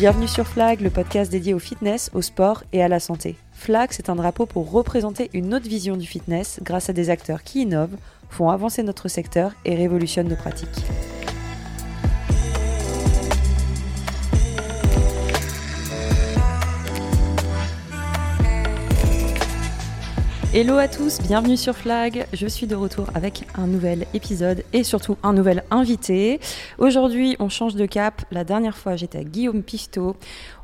Bienvenue sur Flag, le podcast dédié au fitness, au sport et à la santé. Flag, c'est un drapeau pour représenter une autre vision du fitness grâce à des acteurs qui innovent, font avancer notre secteur et révolutionnent nos pratiques. Hello à tous, bienvenue sur Flag. Je suis de retour avec un nouvel épisode et surtout un nouvel invité. Aujourd'hui, on change de cap. La dernière fois, j'étais à Guillaume Pifto.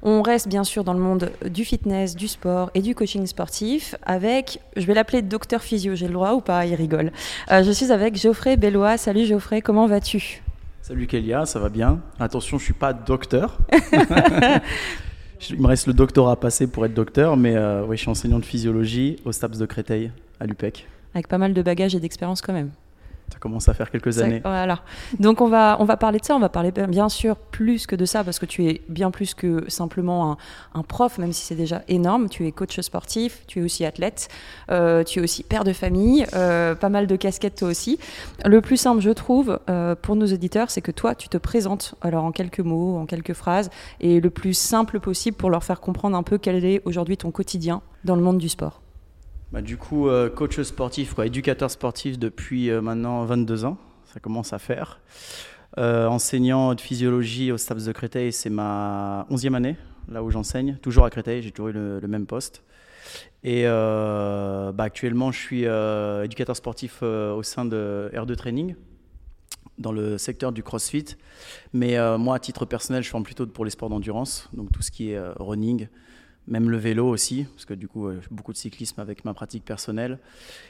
On reste bien sûr dans le monde du fitness, du sport et du coaching sportif avec, je vais l'appeler docteur physio, j'ai le droit ou pas Il rigole. Euh, je suis avec Geoffrey Bellois. Salut Geoffrey, comment vas-tu? Salut Kélia, ça va bien? Attention, je suis pas docteur. Il me reste le doctorat à passer pour être docteur, mais euh, oui, je suis enseignant de physiologie au STAPS de Créteil, à l'UPEC. Avec pas mal de bagages et d'expérience quand même. Ça commence à faire quelques années. Voilà. Donc on va, on va parler de ça, on va parler bien sûr plus que de ça, parce que tu es bien plus que simplement un, prof, même si c'est déjà énorme. Tu es coach sportif, tu es aussi athlète, euh, tu es aussi père de famille, euh, pas mal de casquettes toi aussi. Le plus simple, je trouve, euh, pour nos auditeurs, c'est que toi, tu te présentes alors en quelques mots, en quelques phrases, et le plus simple possible pour leur faire comprendre un peu quel est aujourd'hui ton quotidien dans le monde du sport. Bah, du coup, euh, coach sportif, éducateur sportif depuis euh, maintenant 22 ans, ça commence à faire. Euh, enseignant de physiologie au STAPS de Créteil, c'est ma 11e année, là où j'enseigne, toujours à Créteil, j'ai toujours eu le, même poste. Et bah, actuellement, je suis éducateur sportif au sein de R2 Training, dans le secteur du CrossFit. Mais moi, à titre personnel, je forme plutôt pour les sports d'endurance, donc tout ce qui est running, même le vélo aussi, parce que du coup, euh, beaucoup de cyclisme avec ma pratique personnelle.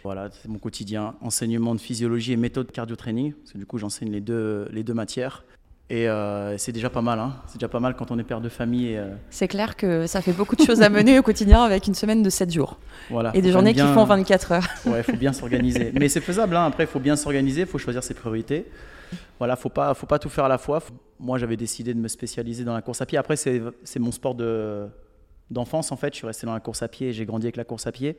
Voilà, c'est mon quotidien. Enseignement de physiologie et méthode cardio-training, parce que du coup, j'enseigne les deux, les deux matières. Et euh, c'est déjà pas mal, hein. c'est déjà pas mal quand on est père de famille. Euh. C'est clair que ça fait beaucoup de choses à mener au quotidien avec une semaine de 7 jours. Voilà, et des journées qui font 24 heures. Ouais, il faut bien s'organiser. Mais c'est faisable, hein. après il faut bien s'organiser, il faut choisir ses priorités. Voilà, faut pas, faut pas tout faire à la fois. Moi j'avais décidé de me spécialiser dans la course à pied. Après c'est mon sport de, d'enfance, en fait. Je suis resté dans la course à pied, j'ai grandi avec la course à pied.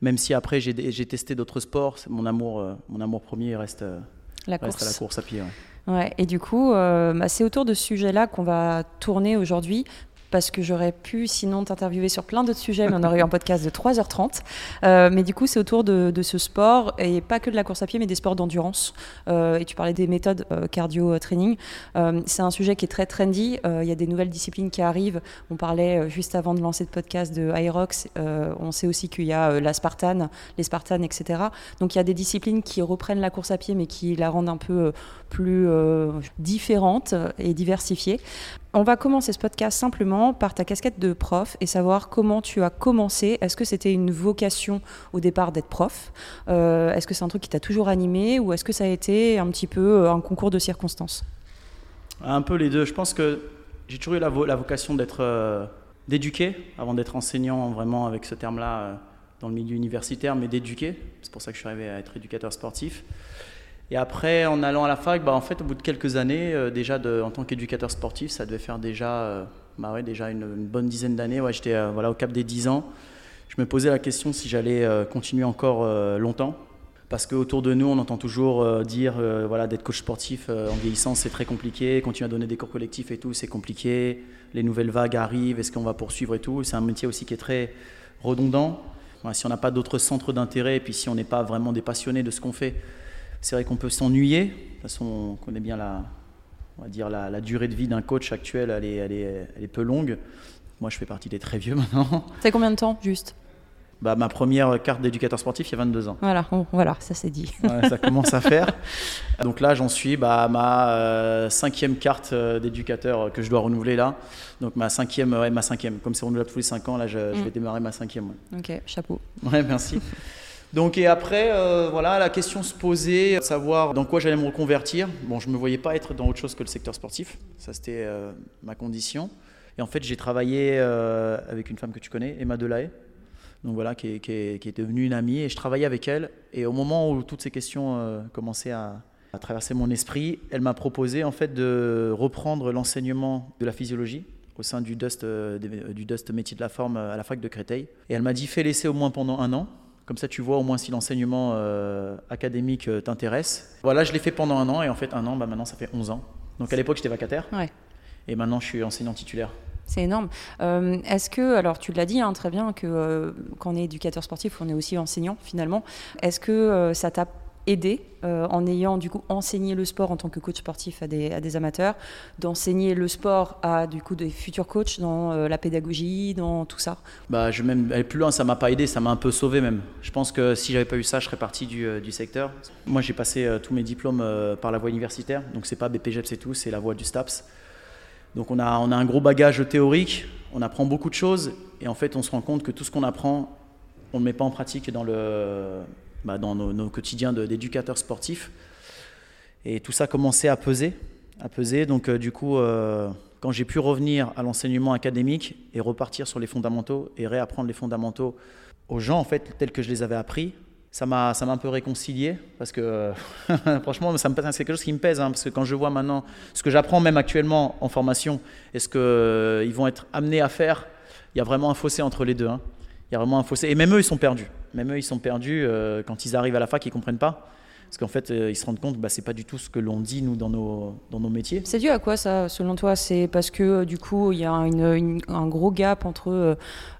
Même si après, j'ai testé d'autres sports, mon amour, euh, mon amour premier reste, euh, la, course. à la course à pied. Ouais. et du coup, euh, bah, c'est autour de ce sujet-là qu'on va tourner aujourd'hui parce que j'aurais pu sinon t'interviewer sur plein d'autres sujets, mais on aurait eu un podcast de 3h30. Euh, mais du coup, c'est autour de, ce sport, et pas que de la course à pied, mais des sports d'endurance. Euh, et tu parlais des méthodes euh, cardio-training. c'est un sujet qui est très trendy. Il y a des nouvelles disciplines qui arrivent. On parlait juste avant de lancer le podcast de Irox. on sait aussi qu'il y a la Spartan, les Spartans, etc. Donc il y a des disciplines qui reprennent la course à pied, mais qui la rendent un peu plus différente et diversifiée. On va commencer ce podcast simplement par ta casquette de prof et savoir comment tu as commencé. Est-ce que c'était une vocation au départ d'être prof? Euh, Est-ce que c'est un truc qui t'a toujours animé ou est-ce que ça a été un petit peu euh, un concours de circonstances? Un peu les deux. Je pense que j'ai toujours eu la, vocation d'être euh, d'éduquer avant d'être enseignant vraiment avec ce terme-là dans le milieu universitaire, mais d'éduquer. C'est pour ça que je suis arrivé à être éducateur sportif. Et après, en allant à la fac, bah, en fait, au bout de quelques années, euh, déjà en tant qu'éducateur sportif, ça devait faire déjà, euh, bah ouais, déjà une, bonne dizaine d'années. Ouais, J'étais euh, voilà, au cap des 10 ans. Je me posais la question si j'allais continuer encore longtemps. Parce qu'autour de nous, on entend toujours dire voilà, d'être coach sportif en vieillissant, c'est très compliqué. Continuer à donner des cours collectifs et tout, c'est compliqué. Les nouvelles vagues arrivent, est-ce qu'on va poursuivre et tout? C'est un métier aussi qui est très redondant. si on n'a pas d'autres centres d'intérêt et puis si on n'est pas vraiment des passionnés de ce qu'on fait, c'est vrai qu'on peut s'ennuyer. De toute façon, on connaît bien la, on va dire la, durée de vie d'un coach actuel, elle est, elle, est, elle est peu longue. Moi, je fais partie des très vieux maintenant. C'est combien de temps, juste? Bah, ma première carte d'éducateur sportif, il y a 22 ans. Voilà, voilà ça c'est dit. ça commence à faire. Donc là, j'en suis bah, à ma euh, cinquième carte euh, d'éducateur que je dois renouveler là. Donc ma cinquième, ouais, ma cinquième. Comme c'est renouvelable tous les cinq ans, là, je, je mm. vais démarrer ma cinquième. Ok, chapeau. Ouais, merci. Donc et après, euh, voilà, la question se posait, de savoir dans quoi j'allais me reconvertir. Bon, je me voyais pas être dans autre chose que le secteur sportif, ça c'était euh, ma condition. Et en fait, j'ai travaillé euh, avec une femme que tu connais, Emma Delahaye, donc voilà, qui est, devenue une amie, et je travaillais avec elle. Et au moment où toutes ces questions commençaient à, à, traverser mon esprit, elle m'a proposé en fait de reprendre l'enseignement de la physiologie au sein du Dust, du Dust métier de la forme à la fac de Créteil. Et elle m'a dit fais l'essai au moins pendant un an. Comme ça, tu vois au moins si l'enseignement euh, académique euh, t'intéresse. Voilà, je l'ai fait pendant un an et en fait, un an, bah, maintenant, ça fait 11 ans. Donc à l'époque, j'étais vacataire. Et maintenant, je suis enseignant titulaire. C'est énorme. Euh, est-ce que, alors tu l'as dit hein, très bien, que quand on est éducateur sportif, on est aussi enseignant finalement. Est-ce que ça t'a aidé en ayant du coup enseigné le sport en tant que coach sportif à des, amateurs, d'enseigner le sport à du coup des futurs coachs dans la pédagogie, dans tout ça Bah, je vais même aller plus loin. Ça m'a pas aidé, ça m'a un peu sauvé même. Je pense que si j'avais pas eu ça, je serais parti du, du secteur. Moi, j'ai passé tous mes diplômes par la voie universitaire, donc c'est pas BPGEP, c'est tout, c'est la voie du STAPS. Donc on a, on a un gros bagage théorique, on apprend beaucoup de choses, et en fait on se rend compte que tout ce qu'on apprend, on ne le met pas en pratique dans, le, bah, dans nos, quotidiens d'éducateurs sportifs. Et tout ça commençait à peser, à peser. Donc euh, du coup, euh, quand j'ai pu revenir à l'enseignement académique et repartir sur les fondamentaux et réapprendre les fondamentaux aux gens en fait tels que je les avais appris, ça m'a ça m'a un peu réconcilié parce que franchement ça me c'est quelque chose qui me pèse hein, parce que quand je vois maintenant ce que j'apprends même actuellement en formation et ce que euh, ils vont être amenés à faire il y a vraiment un fossé entre les deux hein. il y a vraiment un fossé et même eux ils sont perdus même eux ils sont perdus euh, quand ils arrivent à la fac ils comprennent pas parce qu'en fait, euh, ils se rendent compte, bah, c'est pas du tout ce que l'on dit nous dans nos, dans nos métiers. C'est dû à quoi ça, selon toi? C'est parce que euh, du coup, il y a un gros gap entre euh,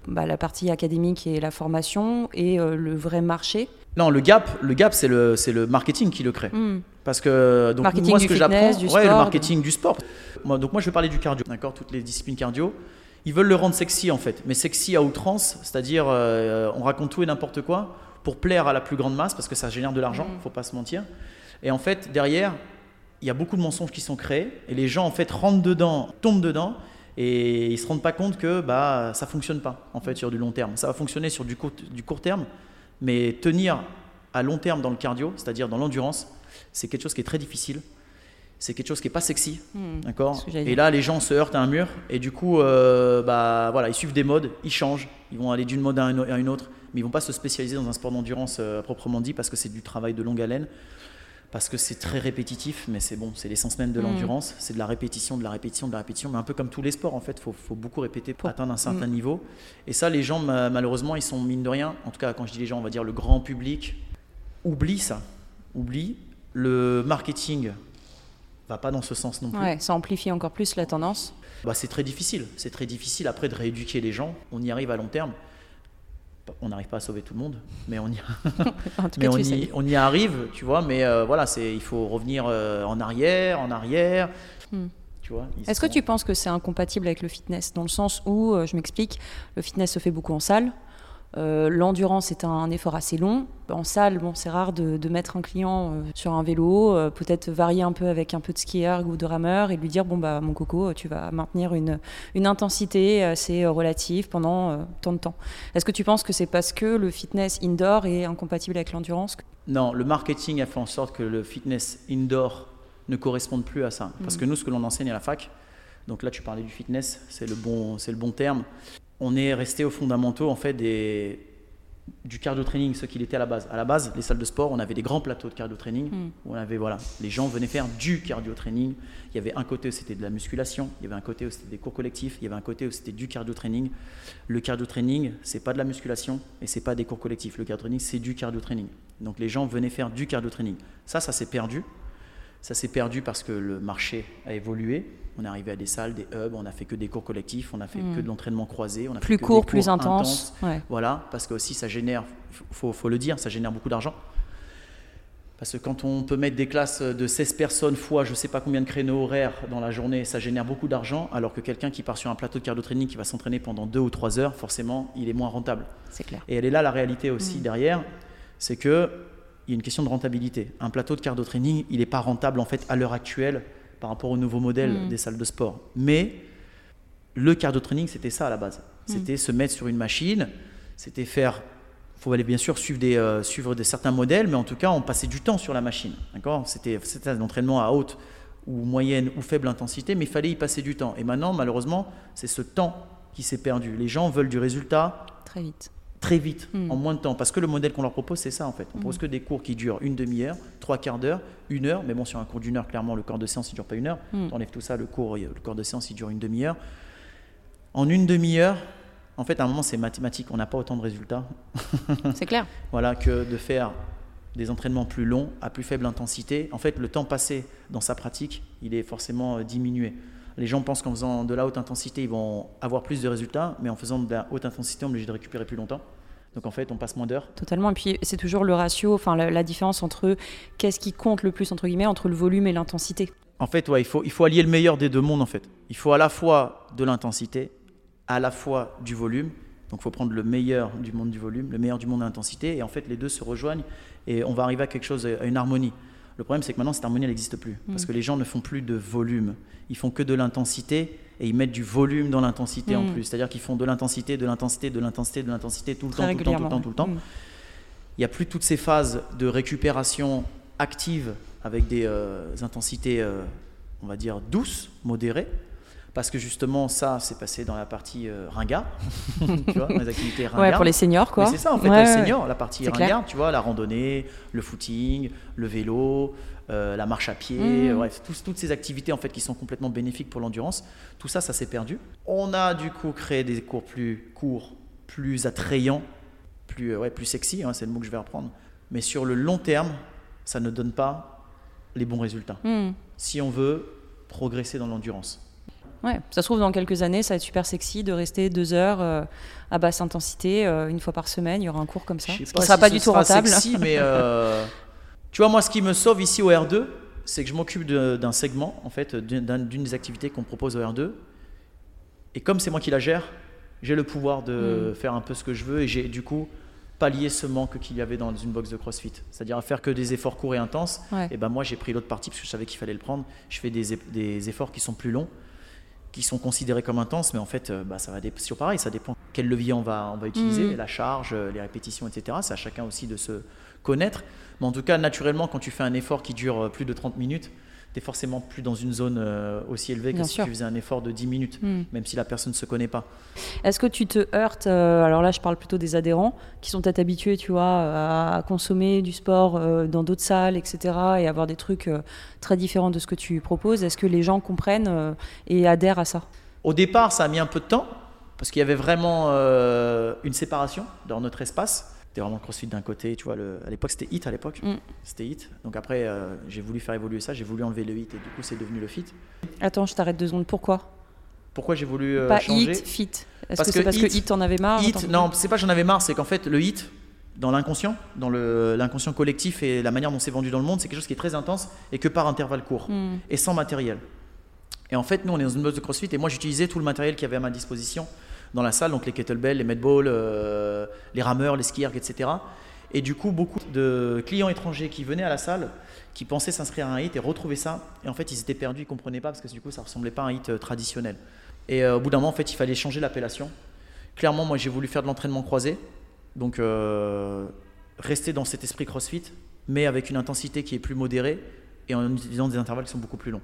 bah, la partie académique et la formation et le vrai marché? Non, le gap, le gap, c'est le, c'est le marketing qui le crée. Hmm. Parce que donc moi, ce que j'apprends, ouais, le marketing du sport. Moi, donc moi, je vais parler du cardio, d'accord, toutes les disciplines cardio. Ils veulent le rendre sexy en fait, mais sexy à outrance, c'est-à-dire on raconte tout et n'importe quoi pour plaire à la plus grande masse, parce que ça génère de l'argent, il mm. faut pas se mentir. Et en fait, derrière, il y a beaucoup de mensonges qui sont créés, et les gens en fait rentrent dedans, tombent dedans, et ils se rendent pas compte que bah ça fonctionne pas en fait sur du long terme. Ça va fonctionner sur du court, du court terme, mais tenir à long terme dans le cardio, c'est-à-dire dans l'endurance, c'est quelque chose qui est très difficile. C'est quelque chose qui est pas sexy, mm. d'accord. Et là, les gens se heurtent à un mur, et du coup, euh, bah voilà, ils suivent des modes, ils changent, ils vont aller d'une mode à une autre mais ils vont pas se spécialiser dans un sport d'endurance euh, proprement dit parce que c'est du travail de longue haleine, parce que c'est très répétitif, mais c'est bon, c'est l'essence même de mm. l'endurance, c'est de la répétition, de la répétition, de la répétition, mais un peu comme tous les sports en fait, il faut, beaucoup répéter pour atteindre un certain mm. niveau. Et ça, les gens, malheureusement, ils sont mine de rien, en tout cas quand je dis les gens, on va dire le grand public, oublie ça, oublie. Le marketing va pas dans ce sens non plus. Ouais, ça amplifie encore plus la tendance. Bah, c'est très difficile, c'est très difficile après de rééduquer les gens, on y arrive à long terme on n'arrive pas à sauver tout le monde, mais on y, on, y arrive, tu vois. Mais euh, voilà, c'est il faut revenir euh, en arrière, en arrière. Hmm. Est-ce que tu penses que c'est incompatible avec le fitness dans le sens où, euh, je m'explique, le fitness se fait beaucoup en salle, euh, l'endurance est un effort assez long. En salle, bon, c'est rare de, mettre un client euh, sur un vélo, euh, peut-être varier un peu avec un peu de skieur ou de rameur et lui dire bon bah mon coco, tu vas maintenir une, une intensité assez relative pendant tant de temps. Est-ce que tu penses que c'est parce que le fitness indoor est incompatible avec l'endurance Non, le marketing a fait en sorte que le fitness indoor ne corresponde plus à ça. Parce mm. que nous, ce que l'on enseigne à la fac, donc là tu parlais du fitness, c'est le bon, c'est le bon terme on est resté aux fondamentaux en fait des, du cardio training, ce qu'il était à la base. À la base, les salles de sport, on avait des grands plateaux de cardio training. Hmm. Où on avait voilà, les gens venaient faire du cardio training. Il y avait un côté où c'était de la musculation, il y avait un côté où c'était des cours collectifs, il y avait un côté où c'était du cardio training. Le cardio training, c'est pas de la musculation et c'est pas des cours collectifs. Le cardio training, c'est du cardio training. Donc les gens venaient faire du cardio training. Ça, ça s'est perdu. Ça s'est perdu parce que le marché a évolué. On est arrivé à des salles, des hubs, on a fait que des cours collectifs, on a fait que hmm. de l'entraînement croisé, on a plus fait court, plus intense. Voilà, parce que aussi ça génère, faut, faut le dire, ça génère beaucoup d'argent. Parce que quand on peut mettre des classes de 16 personnes fois je ne sais pas combien de créneaux horaires dans la journée, ça génère beaucoup d'argent, alors que quelqu'un qui part sur un plateau de cardio training qui va s'entraîner pendant deux ou trois heures, forcément, il est moins rentable. C'est clair. Et elle est là la réalité aussi hmm. derrière, c'est que il y a une question de rentabilité. Un plateau de cardio training, il n'est pas rentable en fait à l'heure actuelle par rapport au nouveau modèle mm. des salles de sport. Mais le cardio training, c'était ça à la base. Mm. C'était se mettre sur une machine, c'était faire. Il faut aller bien sûr suivre des, euh, suivre des certains modèles, mais en tout cas, on passait du temps sur la machine. D'accord? C'était un entraînement à haute ou moyenne ou faible intensité, mais il fallait y passer du temps. Et maintenant, malheureusement, c'est ce temps qui s'est perdu. Les gens veulent du résultat très vite très vite, hmm. en moins de temps. Parce que le modèle qu'on leur propose, c'est ça en fait. On propose hmm. que des cours qui durent une demi-heure, trois quarts d'heure, une heure. Mais bon, sur un cours d'une heure, clairement, le corps de séance, il dure pas une heure. Mm. Tu enlèves tout ça, le cours, le corps de séance, il dure une demi-heure. En une demi-heure, en fait, à un moment, c'est mathématique. On n'a pas autant de résultats. c'est clair. voilà, que de faire des entraînements plus longs, à plus faible intensité. En fait, le temps passé dans sa pratique, il est forcément euh, diminué. Les gens pensent qu'en faisant de la haute intensité, ils vont avoir plus de résultats, mais en faisant de la haute intensité, on est obligé de récupérer plus longtemps. Donc en fait, on passe moins d'heures. Totalement. Et puis c'est toujours le ratio, enfin la, la différence entre qu'est-ce qui compte le plus entre guillemets entre le volume et l'intensité. En fait, ouais, il faut, il faut allier le meilleur des deux mondes en fait. Il faut à la fois de l'intensité, à la fois du volume. Donc il faut prendre le meilleur du monde du volume, le meilleur du monde de l'intensité, et en fait les deux se rejoignent et on va arriver à quelque chose, à une harmonie. Le problème, c'est que maintenant, cette harmonie, elle n'existe plus. Parce Mm. que les gens ne font plus de volume. Ils font que de l'intensité et ils mettent du volume dans l'intensité en Mm. plus. C'est-à-dire qu'ils font de l'intensité, de l'intensité, de l'intensité, de l'intensité tout le temps, tout le temps, tout le temps, tout le temps. Mm. Il n'y a plus toutes ces phases de récupération active avec des euh, intensités, euh, on va dire, douces, modérées. Parce que justement, ça, c'est passé dans la partie euh, ringard, tu vois, dans les activités ringardes. Ouais, pour les seniors quoi. C'est ça en fait, Ouais, le ouais. senior, la partie clair. ringard, tu vois, la randonnée, le footing, le vélo, euh, la marche à pied, bref, tous- toutes ces activités en fait qui sont complètement bénéfiques pour l'endurance, tout ça, ça s'est perdu. On a du coup créé des cours plus courts, plus attrayants, plus, euh, ouais, plus sexy, hein, c'est le mot que je vais reprendre. Mais sur le long terme, ça ne donne pas les bons résultats. Mm. Si on veut progresser dans l'endurance. Ouais, ça se trouve dans quelques années, ça va être super sexy de rester deux heures euh, à basse intensité euh, une fois par semaine. Il y aura un cours comme ça, ce qui ne sera si pas du tout rentable. Sexy, mais euh, tu vois, moi, ce qui me sauve ici au R2, c'est que je m'occupe d'un segment, en fait, d'une d'un- d'une des activités qu'on propose au R2. Et comme c'est moi qui la gère, j'ai le pouvoir de Mm. faire un peu ce que je veux et j'ai du coup pallié ce manque qu'il y avait dans une box de CrossFit. C'est-à-dire à faire que des efforts courts et intenses. Ouais. Et ben moi, j'ai pris l'autre partie parce que je savais qu'il fallait le prendre. Je fais des, eff- des efforts qui sont plus longs, qui sont considérés comme intenses, mais en fait, euh, bah, ça va sur pareil, ça dépend quel levier on va, on va utiliser, Mhm. la charge, euh, les répétitions, etc. C'est à chacun aussi de se connaître. Mais en tout cas, naturellement, quand tu fais un effort qui dure euh, plus de 30 minutes, tu es forcément plus dans une zone euh, aussi élevée que Bien si sûr. tu faisais un effort de 10 minutes, Mm. même si la personne ne se connaît pas. Est-ce que tu te heurtes euh, Alors là, je parle plutôt des adhérents qui sont peut-être habitués, tu vois, à, à consommer du sport euh, dans d'autres salles, etc., et avoir des trucs euh, très différents de ce que tu proposes? Est-ce que les gens comprennent et adhèrent à ça? Au départ, ça a mis un peu de temps parce qu'il y avait vraiment une séparation dans notre espace. C'était vraiment le CrossFit d'un côté, tu vois. Le, à l'époque, c'était Hit à l'époque. Mm. C'était Hit. Donc après, euh, j'ai voulu faire évoluer ça. J'ai voulu enlever le Hit et du coup, c'est devenu le Fit. Attends, je t'arrête deux secondes. Pourquoi? Pourquoi j'ai voulu euh, Pas changer? Hit, fit. Est-ce Parce que c'est parce hit- que hit, t'en avais marre Hit, non, c'est pas j'en avais marre, c'est qu'en fait, le hit, dans l'inconscient, dans le- l'inconscient collectif et la manière dont c'est vendu dans le monde, c'est quelque chose qui est très intense et que par intervalle court Hmm. et sans matériel. Et en fait, nous, on est dans une box de CrossFit et moi, j'utilisais tout le matériel qu'il y avait à ma disposition dans la salle, donc les kettlebells, les medballs, euh, les rameurs, les skiers, etc. Et du coup, beaucoup de clients étrangers qui venaient à la salle, qui pensaient s'inscrire à un hit et retrouver ça, et en fait, ils étaient perdus, ils comprenaient pas parce que du coup, ça ressemblait pas à un hit euh, traditionnel. Et euh, au bout d'un moment, en fait, il fallait changer l'appellation. Clairement, moi, j'ai voulu faire de l'entraînement croisé, donc euh, rester dans cet esprit CrossFit, mais avec une intensité qui est plus modérée et en utilisant des intervalles qui sont beaucoup plus longs.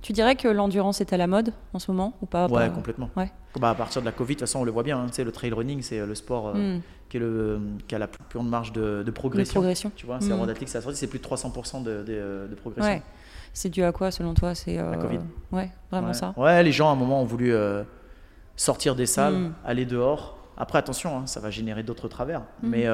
Tu dirais que l'endurance est à la mode en ce moment ou pas Ouais, Pas- complètement. Ouais. Bah, à partir de la Covid, de toute façon, on le voit bien. hein, tu sais, le trail running, c'est euh, le sport euh, Hmm. qui, est le, qui a la plus grande marge de, de De progression. progression. Tu vois, c'est Mm. c'est plus de 300% de, de- de progression. Ouais. C'est dû à quoi selon toi? C'est euh, La Covid. Ouais, vraiment ouais. ça? Ouais, les gens à un moment ont voulu euh, sortir des salles, Mm. aller dehors. Après, attention, hein, ça va générer d'autres travers. Mm. Mais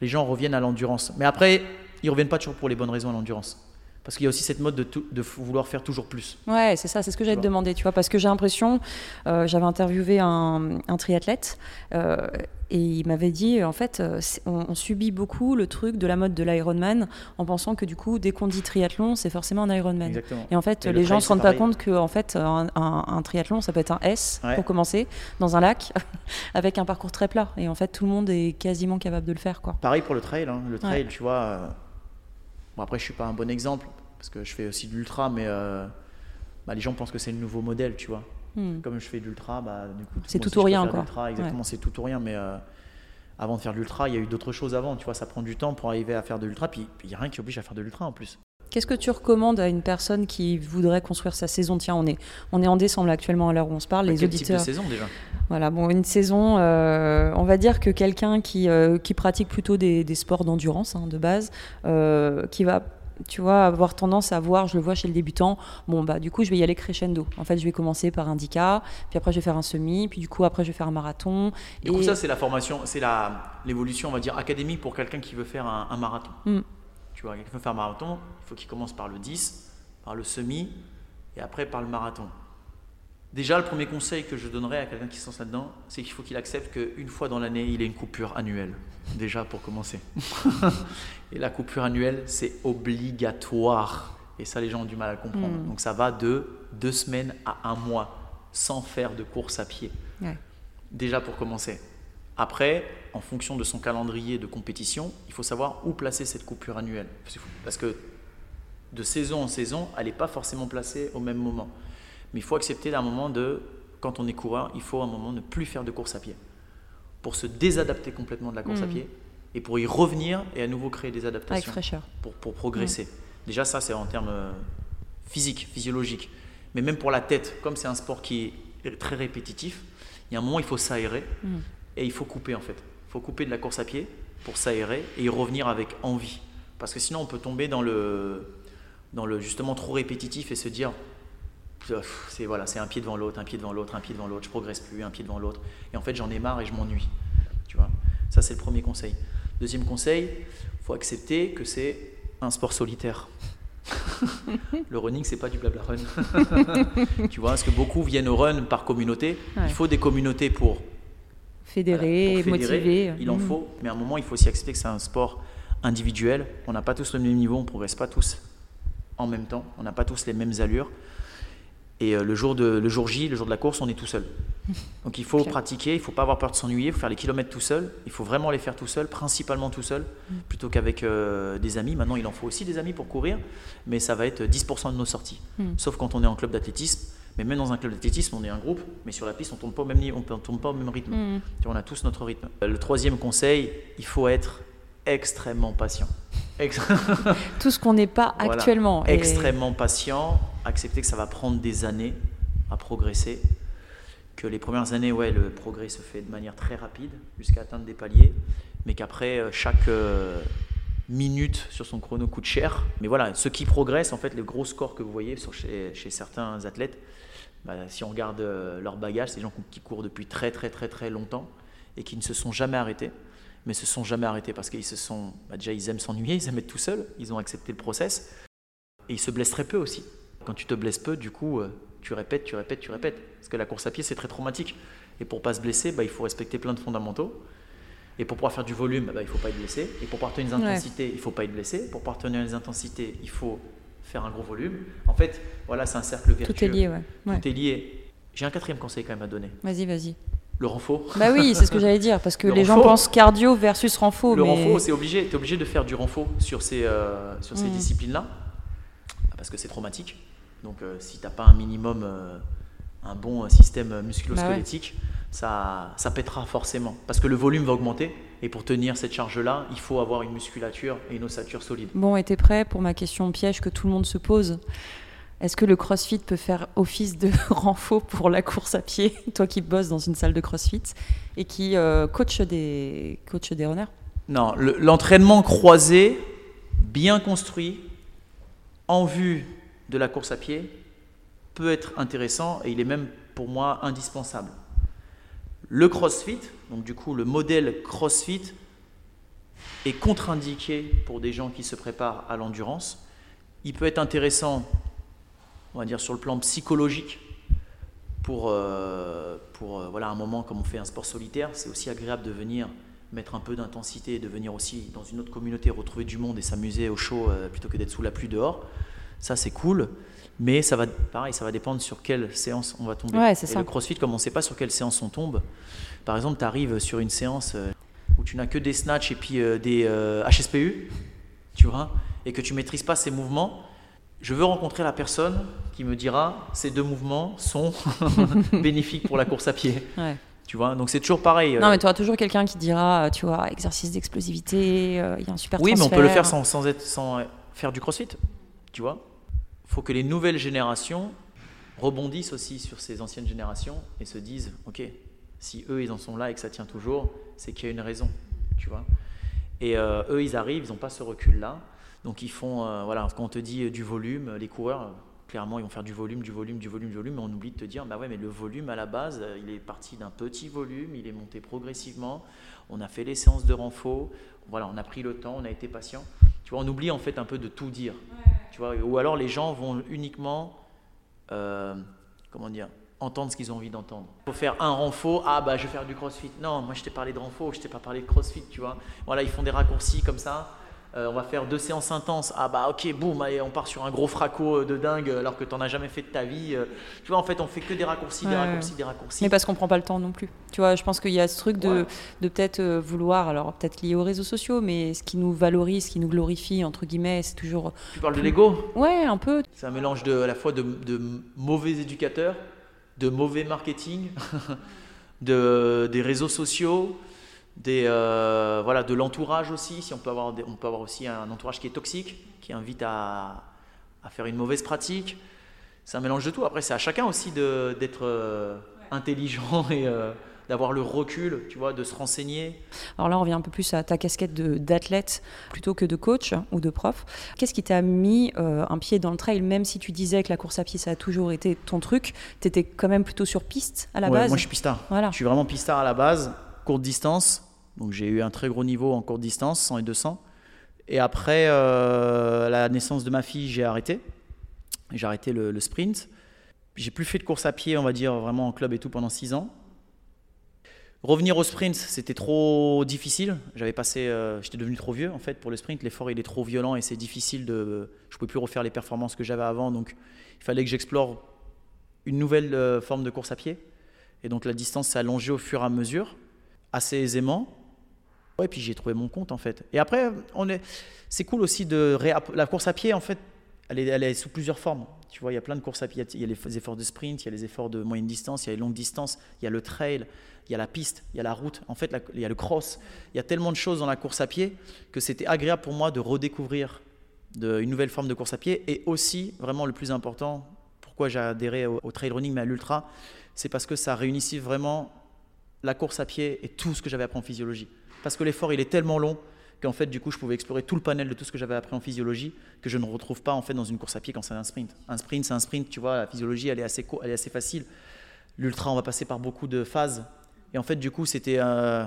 les gens reviennent à l'endurance. Mais après, ils reviennent pas toujours pour les bonnes raisons à l'endurance. Parce qu'il y a aussi cette mode de, tout- de vouloir faire toujours plus. Ouais, c'est ça, c'est ce que j'allais te demander, tu vois, parce que j'ai l'impression, euh, j'avais interviewé un, un triathlète euh, et il m'avait dit, en fait, euh, on, on subit beaucoup le truc de la mode de l'Ironman en pensant que du coup, dès qu'on dit triathlon, c'est forcément un Ironman. Exactement. Et en fait, Et le les gens ne se rendent pas compte que en fait, un, un- un triathlon, ça peut être un S Ouais. pour commencer, dans un lac, avec un parcours très plat. Et en fait, tout le monde est quasiment capable de le faire, quoi. Pareil pour le trail. hein. Le trail, tu vois. Bon, après, je suis pas un bon exemple parce que je fais aussi de l'ultra, mais euh, bah, les gens pensent que c'est le nouveau modèle, tu vois. Hmm. Comme je fais de l'ultra, bah, du coup, C'est tout aussi, ou rien, quoi. Exactement, c'est tout ou rien. Mais euh, avant de faire de l'ultra, il y a eu d'autres choses avant. Tu vois, ça prend du temps pour arriver à faire de l'ultra. Puis il n'y a rien qui oblige à faire de l'ultra en plus. Qu'est-ce que tu recommandes à une personne qui voudrait construire sa saison? Tiens, on est, on est en décembre actuellement à l'heure où on se parle. Les Quel type de auditeurs. saison déjà? Voilà, bon, une saison, euh, on va dire que quelqu'un qui, euh, qui pratique plutôt des, des sports d'endurance hein, de base, euh, qui va, tu vois, avoir tendance à voir, je le vois chez le débutant, bon, bah, du coup, je vais y aller crescendo. En fait, je vais commencer par un 10K, puis après, je vais faire un semi, puis du coup, après, je vais faire un marathon. Du coup, ça, c'est la formation, c'est l'évolution, on va dire, académique pour quelqu'un qui veut faire un, un marathon. Mm. Tu vois, quelqu'un veut faire un marathon, il faut qu'il commence par le 10, par le semi, Et après, par le marathon. Déjà, le premier conseil que je donnerais à quelqu'un qui se lance là-dedans, c'est qu'il faut qu'il accepte qu'une fois dans l'année, il ait une coupure annuelle. Déjà, pour commencer. et la coupure annuelle, c'est obligatoire. Et ça, les gens ont du mal à le comprendre. Mm. Donc, ça va de deux semaines à un mois sans faire de course à pied. Ouais. Déjà, pour commencer. Après, en fonction de son calendrier de compétition, il faut savoir où placer cette coupure annuelle. Parce que de saison en saison, elle n'est pas forcément placée au même moment. Mais il faut accepter d'un moment de, quand on est coureur, il faut à un moment ne plus faire de course à pied. Pour se désadapter complètement de la course à Mm. pied et pour y revenir et à nouveau créer des Avec adaptations fraîcheur. pour, pour progresser. Déjà, ça, c'est en termes euh, physiques, physiologiques. Mais même pour la tête, comme c'est un sport qui est très répétitif, il y a un moment, il faut s'aérer Mm. Et il faut couper en fait. Il faut couper de la course à pied pour s'aérer et y revenir avec envie. Parce que sinon, on peut tomber dans le, dans le justement trop répétitif et se dire Pff, c'est voilà, c'est un pied devant l'autre, un pied devant l'autre, un pied devant l'autre, je progresse plus, un pied devant l'autre. Et en fait, j'en ai marre et je m'ennuie. Tu vois? Ça, c'est le premier conseil. Deuxième conseil, faut accepter que c'est un sport solitaire. le running, c'est pas du blabla run. tu vois, parce que beaucoup viennent au run par communauté. Ouais. Il faut des communautés pour Voilà, fédérer, motivé. Il en Mm. faut, mais à un moment, il faut aussi accepter que c'est un sport individuel. On n'a pas tous le même niveau, on ne progresse pas tous en même temps, on n'a pas tous les mêmes allures. Et euh, le, jour de, le jour J, le jour de la course, on est tout seul. Donc il faut pratiquer, il ne faut pas avoir peur de s'ennuyer, il faut faire les kilomètres tout seul. Il faut vraiment les faire tout seul, principalement tout seul, Mm. plutôt qu'avec euh, des amis. Maintenant, il en faut aussi des amis pour courir, mais ça va être 10% de nos sorties. Mm. Sauf quand on est en club d'athlétisme. Mais même dans un club d'athlétisme, on est un groupe, mais sur la piste, on ne tourne pas au même, niveau- on tourne pas au même rythme. Mm. On a tous notre rythme. Euh, Le troisième conseil, il faut être extrêmement patient. Ex- Tout ce qu'on n'est pas Voilà. actuellement. Et- extrêmement patient, accepter que ça va prendre des années à progresser, que les premières années, ouais, le progrès se fait de manière très rapide jusqu'à atteindre des paliers, mais qu'après, euh, chaque euh, minute sur son chrono coûte cher. Mais voilà, ceux qui progressent, en fait, les gros scores que vous voyez sur, chez, chez certains athlètes, bah, si on regarde euh, leur bagage, c'est des gens qui courent depuis très très très très longtemps et qui ne se sont jamais arrêtés mais se sont jamais arrêtés parce qu'ils se sont bah, déjà ils aiment s'ennuyer, ils aiment être tout seuls, ils ont accepté le process et ils se blessent très peu aussi. Quand tu te blesses peu, du coup, euh, tu répètes, tu répètes, tu répètes. Parce que la course à pied, c'est très traumatique. Et pour pas se blesser, bah, il faut respecter plein de fondamentaux. Et pour pouvoir faire du volume, bah, il faut pas être blessé. Et pour pouvoir tenir les Ouais. intensités, il faut pas être blessé. Pour pouvoir tenir les intensités, il faut faire un gros volume. En fait, voilà, c'est un cercle vertueux. Tout est lié, ouais. Ouais. Tout est lié. J'ai un quatrième conseil quand même à donner. Vas-y, vas-y. Le renfort. Bah oui, c'est ce que j'allais dire, parce que Le les gens pensent cardio versus renfort. Le mais... renfort, c'est obligé. Tu es obligé de faire du renfort sur ces, euh, sur ces Mhm. disciplines-là, parce que c'est traumatique. Donc, euh, si tu n'as pas un minimum, euh, un bon système musculo-squelettique, ça, ça pètera forcément. Parce que le volume va augmenter, et pour tenir cette charge-là, il faut avoir une musculature et une ossature solide. Bon, et t'es prêt pour ma question piège que tout le monde se pose Est-ce que le crossfit peut faire office de renfort pour la course à pied Toi qui bosses dans une salle de crossfit et qui euh, coach, des, coach des runners? Non, le- l'entraînement croisé, bien construit, en vue de la course à pied, peut être intéressant et il est même pour moi indispensable. Le CrossFit, donc du coup le modèle CrossFit, est contre-indiqué pour des gens qui se préparent à l'endurance. Il peut être intéressant, on va dire sur le plan psychologique, pour, euh, pour euh, voilà, un moment comme on fait un sport solitaire. C'est aussi agréable de venir mettre un peu d'intensité de venir aussi dans une autre communauté retrouver du monde et s'amuser au chaud euh, plutôt que d'être sous la pluie dehors. Ça, c'est cool. Mais ça va, pareil, ça va dépendre sur quelle séance on va tomber. Ouais, c'est ça. le crossfit, comme on ne sait pas sur quelle séance on tombe, par exemple, tu arrives sur une séance euh, où tu n'as que des snatchs et puis euh, des euh, HSPU, tu vois, et que tu maîtrises pas ces mouvements, je veux rencontrer la personne qui me dira ces deux mouvements sont bénéfiques pour la course à pied. Ouais. Tu vois, donc c'est toujours pareil. Non, euh, mais tu auras toujours quelqu'un qui dira, euh, tu vois, exercice d'explosivité, euh, il y a un super oui, mais on peut le faire sans, sans être, sans euh, faire du crossfit. Tu vois faut que les nouvelles générations rebondissent aussi sur ces anciennes générations et se disent ok si eux ils en sont là et que ça tient toujours c'est qu'il y a une raison tu vois. Et euh, eux ils arrivent ils n'ont pas ce recul là donc ils font euh, voilà quand on te dit euh, du volume les coureurs clairement ils vont faire du volume du volume du volume du volume mais on oublie de te dire bah ouais mais le volume à la base il est parti d'un petit volume il est monté progressivement. On a fait les séances de renfort. Voilà on a pris le temps on a été patient. Tu vois on oublie en fait un peu de tout dire ou alors les gens vont uniquement euh, comment dire, entendre ce qu'ils ont envie d'entendre. Il faut faire un renfort, ah bah je vais faire du crossfit. Non, moi je t'ai parlé de renfort, je t'ai pas parlé de crossfit, tu vois. Voilà, ils font des raccourcis comme ça. Euh, on va faire deux séances intenses. Ah bah ok, boum, allez, on part sur un gros fraco euh, de dingue alors que tu n'en as jamais fait de ta vie. Euh. Tu vois, en fait, on fait que des raccourcis, des raccourcis, des raccourcis. Mais parce qu'on prend pas le temps non plus. Tu vois, je pense qu'il y a ce truc de, de peut-être vouloir, alors peut-être lié aux réseaux sociaux, mais ce qui nous valorise, ce qui nous glorifie, entre guillemets, c'est toujours. Tu parles de l'ego? Ouais, un peu. C'est un mélange de, à la fois de, de mauvais éducateurs, de mauvais marketing, de, des réseaux sociaux des, euh, voilà, de l'entourage aussi, si on peut, avoir on peut avoir aussi un entourage qui est toxique, qui invite à, à faire une mauvaise pratique. C'est un mélange de tout. Après, c'est à chacun aussi d'être euh, intelligent et euh, d'avoir le recul, tu vois, de se renseigner. Alors là, on vient un peu plus à ta casquette d'athlète plutôt que de coach ou de prof. Qu'est-ce qui t'a mis un pied dans le trail, même si tu disais que la course à pied, ça a toujours été ton truc Tu étais quand même plutôt sur piste à la base? Moi, je suis pistard. Voilà. Je suis vraiment pistard à la base courte distance. Donc j'ai eu un très gros niveau en courte distance, 100 et 200. Et après euh, la naissance de ma fille, j'ai arrêté. J'ai arrêté le, sprint. J'ai plus fait de course à pied, on va dire, vraiment en club et tout pendant 6 ans. Revenir au sprint, c'était trop difficile. J'avais passé, euh, j'étais devenu trop vieux en fait pour le sprint. L'effort il est trop violent et c'est difficile de. Je pouvais plus refaire les performances que j'avais avant, donc il fallait que j'explore une nouvelle euh, forme de course à pied. Et donc la distance s'est allongée au fur et à mesure assez aisément. Ouais, puis j'ai trouvé mon compte en fait. Et après, c'est cool aussi de la course à pied en fait, elle est, sous plusieurs formes. Tu vois, il y a plein de courses à pied. Il y a les efforts de sprint, il y a les efforts de moyenne distance, il y a les longues distances, il y a le trail, il y a la piste, il y a la route. En fait, il y a le cross. Il y a tellement de choses dans la course à pied que c'était agréable pour moi de redécouvrir une nouvelle forme de course à pied. Et aussi, vraiment le plus important, pourquoi j'ai adhéré au, au trail running mais à l'ultra, c'est parce que ça réunissait vraiment la course à pied et tout ce que j'avais appris en physiologie. Parce que l'effort, il est tellement long qu'en fait, du coup, je pouvais explorer tout le panel de tout ce que j'avais appris en physiologie que je ne retrouve pas en fait dans une course à pied quand c'est un sprint. Un sprint, c'est un sprint, tu vois, la physiologie, elle est assez, elle est assez facile. L'ultra, on va passer par beaucoup de phases. Et en fait, du coup, c'était euh,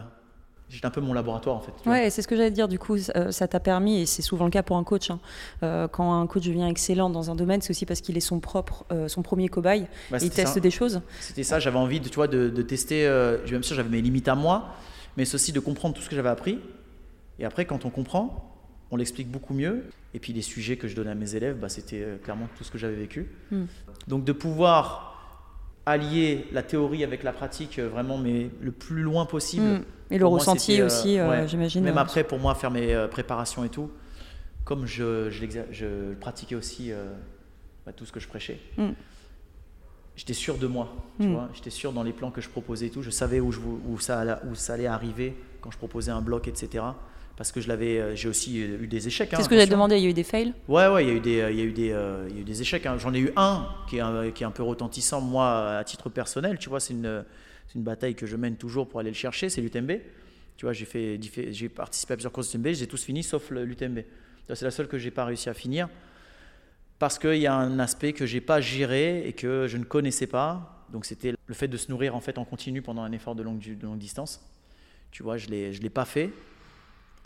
J'étais un peu mon laboratoire en fait. Ouais, c'est ce que j'allais dire. Du coup, euh, ça t'a permis, et c'est souvent le cas pour un coach, hein, euh, quand un coach devient excellent dans un domaine, c'est aussi parce qu'il est son propre, euh, son premier cobaye. Bah, il teste des choses. C'était ça. J'avais envie de, tu vois, de, tester. bien sûr, j'avais mes limites à moi, mais ceci de comprendre tout ce que j'avais appris. Et après, quand on comprend, on l'explique beaucoup mieux. Et puis les sujets que je donnais à mes élèves, bah, c'était clairement tout ce que j'avais vécu. Hmm. Donc de pouvoir allier la théorie avec la pratique vraiment, mais le plus loin possible. Hmm. Et le ressenti euh, aussi, euh, j'imagine. Même après, pour moi, faire mes euh, préparations et tout, comme je, je, pratiquais aussi bah, tout ce que je prêchais, hmm. j'étais sûr de moi. Tu hmm. vois j'étais sûr dans les plans que je proposais et tout. Je savais où, je, où, ça, allait, où ça allait arriver quand je proposais un bloc, etc parce que je l'avais, j'ai aussi eu des échecs. Hein, C'est ce que j'ai demandé, il y a eu des fails Ouais, ouais, il y a eu des, il y a eu des, il y a eu des échecs. Hein. J'en ai eu un qui est un, qui est un peu retentissant, moi, à titre personnel. Tu vois, c'est une, une bataille que je mène toujours pour aller le chercher, c'est l'UTMB. Tu vois, j'ai, fait, j'ai participé à plusieurs courses UTMB, j'ai tous fini sauf l'UTMB. C'est la seule que j'ai pas réussi à finir parce qu'il y a un aspect que j'ai pas géré et que je ne connaissais pas. Donc c'était le fait de se nourrir en fait en continu pendant un effort de longue, de longue distance. Tu vois, je l'ai, je l'ai pas fait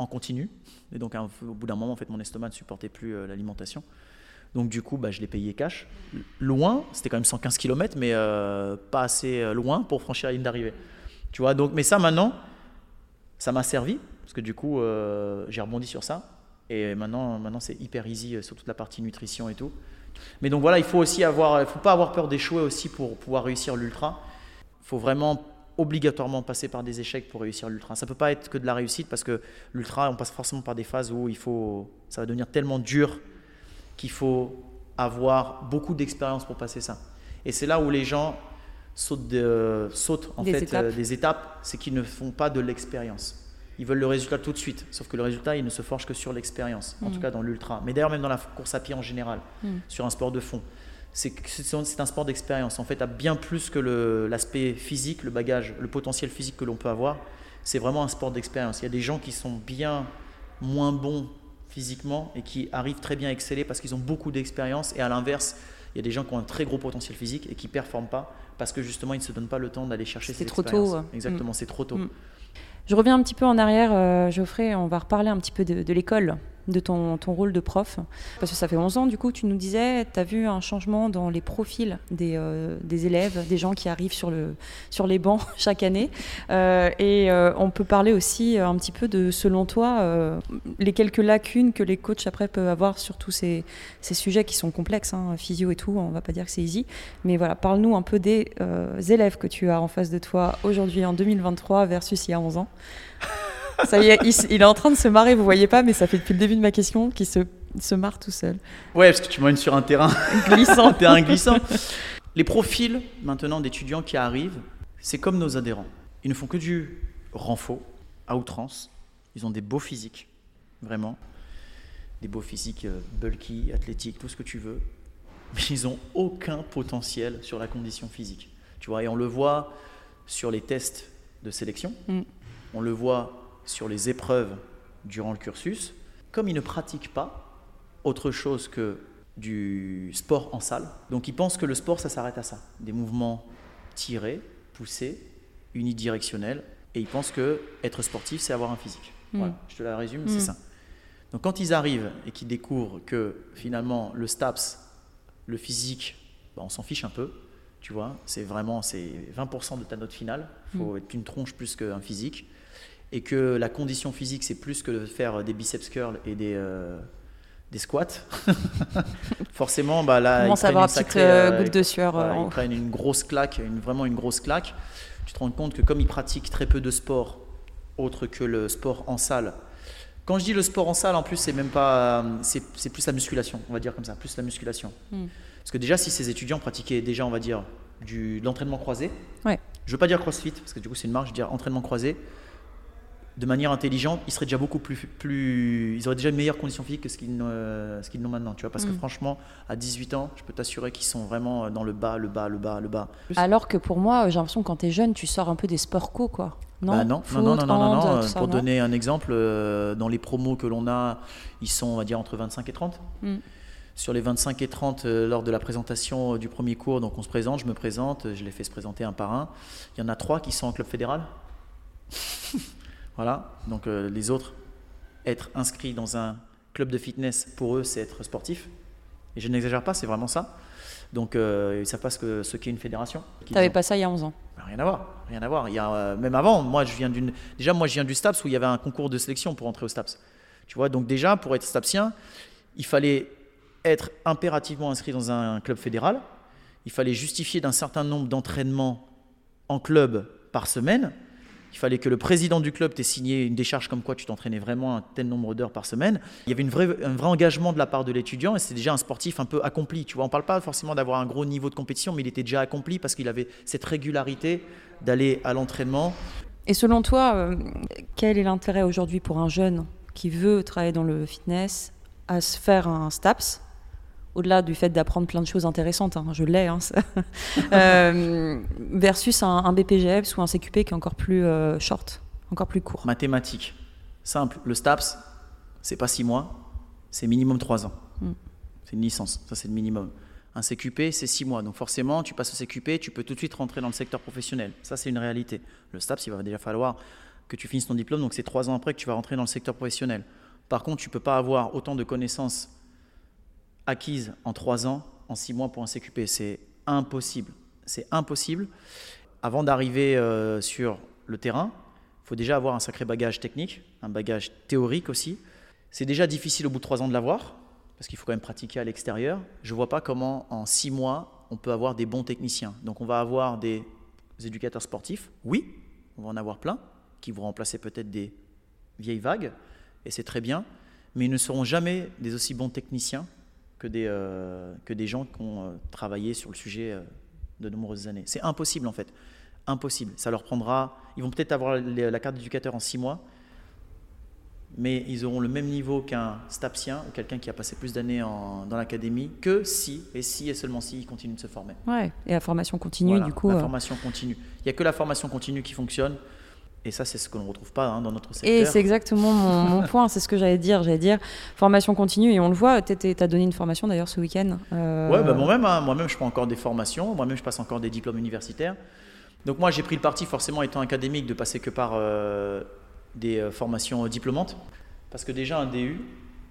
en continu. Et donc au bout d'un moment, en fait, mon estomac ne supportait plus euh, l'alimentation. Donc du coup, bah, je l'ai payé cash. Loin, c'était quand même 115 km, mais euh, pas assez euh, loin pour franchir la ligne d'arrivée. Tu vois, donc, mais ça maintenant, ça m'a servi, parce que du coup, j'ai rebondi sur ça. Et maintenant, maintenant c'est hyper easy sur toute la partie nutrition et tout. Mais donc voilà, il faut aussi avoir, il faut pas avoir peur d'échouer aussi pour pouvoir réussir l'ultra. Il faut vraiment obligatoirement passer par des échecs pour réussir l'ultra. Ça peut pas être que de la réussite parce que l'ultra, on passe forcément par des phases où il faut, ça va devenir tellement dur qu'il faut avoir beaucoup d'expérience pour passer ça. Et c'est là où les gens sautent, de, sautent en des fait étapes. Euh, des étapes, c'est qu'ils ne font pas de l'expérience. Ils veulent le résultat tout de suite, sauf que le résultat, il ne se forge que sur l'expérience, en mm. tout cas dans l'ultra. Mais d'ailleurs, même dans la course à pied en général, mm. sur un sport de fond. C'est un sport d'expérience. En fait, à bien plus que l'aspect physique, le bagage, le potentiel physique que l'on peut avoir. C'est vraiment un sport d'expérience. Il y a des gens qui sont bien moins bons physiquement et qui arrivent très bien à exceller parce qu'ils ont beaucoup d'expérience. Et à l'inverse, il y a des gens qui ont un très gros potentiel physique et qui ne performent pas parce que justement ils ne se donnent pas le temps d'aller chercher cette trop tôt. Exactement, mm. c'est trop tôt. Mm. Je reviens un petit peu en arrière, euh, Geoffrey, on va reparler un petit peu de, l'école. De ton, ton, rôle de prof Parce que ça fait 11 ans, du coup, tu nous disais, tu as vu un changement dans les profils des, euh, des, élèves, des gens qui arrivent sur, le, sur les bancs chaque année. Euh, et euh, on peut parler aussi un petit peu de, selon toi, les quelques lacunes que les coachs après peuvent avoir sur tous ces, ces sujets qui sont complexes, hein, physio et tout, on va pas dire que c'est easy. Mais voilà, parle-nous un peu des élèves que tu as en face de toi aujourd'hui en 2023 versus il y a 11 ans. Ça y est, il, est en train de se marrer, vous voyez pas, mais ça fait depuis le début de ma question qu'il se, se marre tout seul. Ouais, parce que tu m'emmènes sur un terrain glissant. un terrain glissant. Les profils maintenant d'étudiants qui arrivent, c'est comme nos adhérents. Ils ne font que du renfort à outrance. Ils ont des beaux physiques, vraiment. Des beaux physiques euh, bulky, athlétiques, tout ce que tu veux. Mais ils n'ont aucun potentiel sur la condition physique. Tu vois, et on le voit sur les tests de sélection. Mm. On le voit sur les épreuves durant le cursus, comme ils ne pratiquent pas autre chose que du sport en salle, donc ils pensent que le sport, ça s'arrête à ça. Des mouvements tirés, poussés, unidirectionnels, et ils pensent que être sportif, c'est avoir un physique. Hmm. Voilà, je te la résume, c'est hmm. ça. Donc quand ils arrivent et qu'ils découvrent que finalement le STAPS, le physique, bah, on s'en fiche un peu, tu vois, c'est vraiment c'est 20% de ta note finale, il faut hmm. être une tronche plus qu'un physique et que la condition physique, c'est plus que de faire des biceps curls et des, euh, des squats, forcément, bah, là, ils prennent, une sacrée, euh, goutte de sueur, euh, ils prennent une grosse claque, une, vraiment une grosse claque. Tu te rends compte que comme ils pratiquent très peu de sport, autre que le sport en salle, quand je dis le sport en salle, en plus, c'est même pas, c'est plus la musculation, on va dire comme ça, plus la musculation. Hmm. Parce que déjà, si ces étudiants pratiquaient déjà, on va dire, du, de l'entraînement croisé, ouais. je veux pas dire crossfit, parce que du coup, c'est une marge, je veux dire entraînement croisé, de manière intelligente, ils seraient déjà beaucoup plus, plus ils auraient déjà une meilleure condition physique que ce qu'ils n'ont maintenant, tu vois, parce que mm. franchement, à 18 ans, je peux t'assurer qu'ils sont vraiment dans le bas, le bas, le bas, le bas. Alors que pour moi, j'ai l'impression que quand tu es jeune, tu sors un peu des sports co, quoi. Non, bah non, non, non, non, non, Pour donner un exemple, euh, dans les promos que l'on a, ils sont, on va dire, entre 25 et 30. Mm. Sur les 25 et 30, euh, lors de la présentation du premier cours, donc on se présente, je me présente, je les fais se présenter un par un. Il y en a trois qui sont en club fédéral. Voilà, donc euh, les autres, être inscrit dans un club de fitness, pour eux, c'est être sportif. Et je n'exagère pas, c'est vraiment ça. Donc euh, ils ne savent pas ce qu'est une fédération. Tu n'avais pas ça il y a 11 ans bah, Rien à voir, rien à voir. Il y a, euh, même avant, moi je viens d'une. Déjà, moi je viens du STAPS où il y avait un concours de sélection pour entrer au STAPS. Tu vois, donc déjà, pour être STAPSien, il fallait être impérativement inscrit dans un club fédéral. Il fallait justifier d'un certain nombre d'entraînements en club par semaine. Il fallait que le président du club t'ait signé une décharge comme quoi tu t'entraînais vraiment un tel nombre d'heures par semaine. Il y avait un vrai engagement de la part de l'étudiant et c'était déjà un sportif un peu accompli. Tu on parle pas forcément d'avoir un gros niveau de compétition, mais il était déjà accompli parce qu'il avait cette régularité d'aller à l'entraînement. Et selon toi, euh, quel est l'intérêt aujourd'hui pour un jeune qui veut travailler dans le fitness à se faire un STAPS au-delà du fait d'apprendre plein de choses intéressantes, hein, je l'ai, hein, euh, versus un, BPGEPS ou un CQP qui est encore plus euh, short, encore plus court. Mathématiques, simple. Le STAPS, c'est pas six mois, c'est minimum trois ans. Mm. C'est une licence, ça c'est le minimum. Un CQP, c'est six mois. Donc forcément, tu passes au CQP, tu peux tout de suite rentrer dans le secteur professionnel. Ça, c'est une réalité. Le STAPS, il va déjà falloir que tu finisses ton diplôme, donc c'est trois ans après que tu vas rentrer dans le secteur professionnel. Par contre, tu ne peux pas avoir autant de connaissances acquise en trois ans, en six mois pour un CQP. C'est impossible. C'est impossible. Avant d'arriver euh, sur le terrain, il faut déjà avoir un sacré bagage technique, un bagage théorique aussi. C'est déjà difficile au bout de trois ans de l'avoir, parce qu'il faut quand même pratiquer à l'extérieur. Je ne vois pas comment en six mois, on peut avoir des bons techniciens. Donc on va avoir des éducateurs sportifs, oui, on va en avoir plein, qui vont remplacer peut-être des vieilles vagues, et c'est très bien, mais ils ne seront jamais des aussi bons techniciens que des, euh, que des gens qui ont euh, travaillé sur le sujet euh, de nombreuses années. C'est impossible en fait. Impossible. Ça leur prendra. Ils vont peut-être avoir la carte d'éducateur en six mois, mais ils auront le même niveau qu'un stapsien ou quelqu'un qui a passé plus d'années dans l'académie que si, et si et seulement si, ils continuent de se former. Ouais, et la formation continue du coup. La formation continue. Il n'y a que la formation continue qui fonctionne. Et ça, c'est ce qu'on ne retrouve pas hein, dans notre secteur. Et c'est exactement mon, point, c'est ce que j'allais dire. J'allais dire formation continue, et on le voit, tu as donné une formation d'ailleurs ce week-end. Euh... Ouais, bah, moi-même, hein, moi-même, je prends encore des formations, moi-même, je passe encore des diplômes universitaires. Donc moi, j'ai pris le parti, forcément, étant académique, de passer que par euh, des euh, formations diplômantes. Parce que déjà, un DU,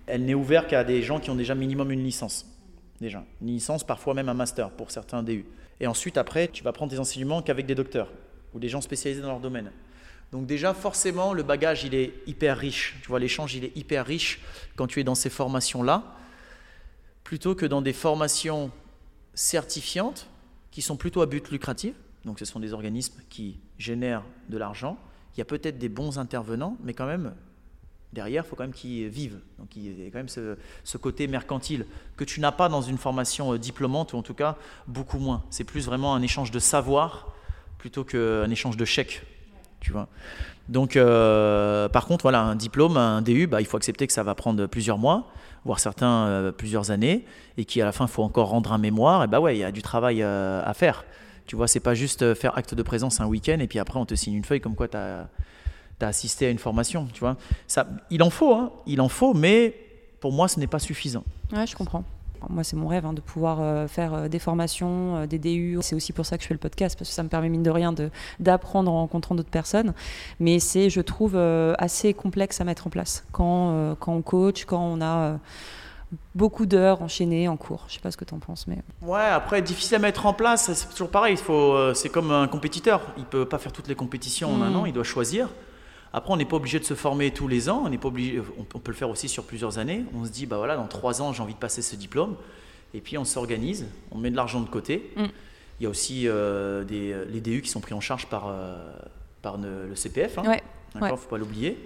elle n'est ouverte qu'à des gens qui ont déjà minimum une licence. Déjà. Une licence, parfois même un master pour certains DU. Et ensuite, après, tu vas prendre tes enseignements qu'avec des docteurs ou des gens spécialisés dans leur domaine. Donc déjà, forcément, le bagage, il est hyper riche. Tu vois, l'échange, il est hyper riche quand tu es dans ces formations-là, plutôt que dans des formations certifiantes qui sont plutôt à but lucratif. Donc ce sont des organismes qui génèrent de l'argent. Il y a peut-être des bons intervenants, mais quand même, derrière, il faut quand même qu'ils vivent. Donc il y a quand même ce, ce côté mercantile que tu n'as pas dans une formation euh, diplômante, ou en tout cas beaucoup moins. C'est plus vraiment un échange de savoir plutôt qu'un échange de chèques. Tu vois Donc, euh, par contre, voilà, un diplôme, un DU, bah, il faut accepter que ça va prendre plusieurs mois, voire certains euh, plusieurs années, et qu'à la fin, il faut encore rendre un mémoire. Et bah ouais, il y a du travail euh, à faire. Tu vois, c'est pas juste faire acte de présence un week-end et puis après on te signe une feuille comme quoi tu as, assisté à une formation. Tu vois, ça, il en faut, hein, il en faut, mais pour moi, ce n'est pas suffisant. Ouais, je comprends. Moi, c'est mon rêve hein, de pouvoir euh, faire euh, des formations, euh, des DU. C'est aussi pour ça que je fais le podcast, parce que ça me permet, mine de rien, d'apprendre en rencontrant d'autres personnes. Mais c'est, je trouve, assez complexe à mettre en place quand, quand on coach, quand on a beaucoup d'heures enchaînées en cours. Je sais pas ce que tu en penses, mais ouais. Après, difficile à mettre en place. C'est toujours pareil. Il faut, c'est comme un compétiteur. Il peut pas faire toutes les compétitions en un mm. an. Il doit choisir. Après, on n'est pas obligé de se former tous les ans, on, pas obligé, on, peut le faire aussi sur plusieurs années. On se dit, bah voilà, dans trois ans, j'ai envie de passer ce diplôme. Et puis, on s'organise, on met de l'argent de côté. Mm. Il y a aussi euh, des, les DU qui sont pris en charge par, euh, par le CPF. Hein. Ouais. D'accord, faut pas l'oublier.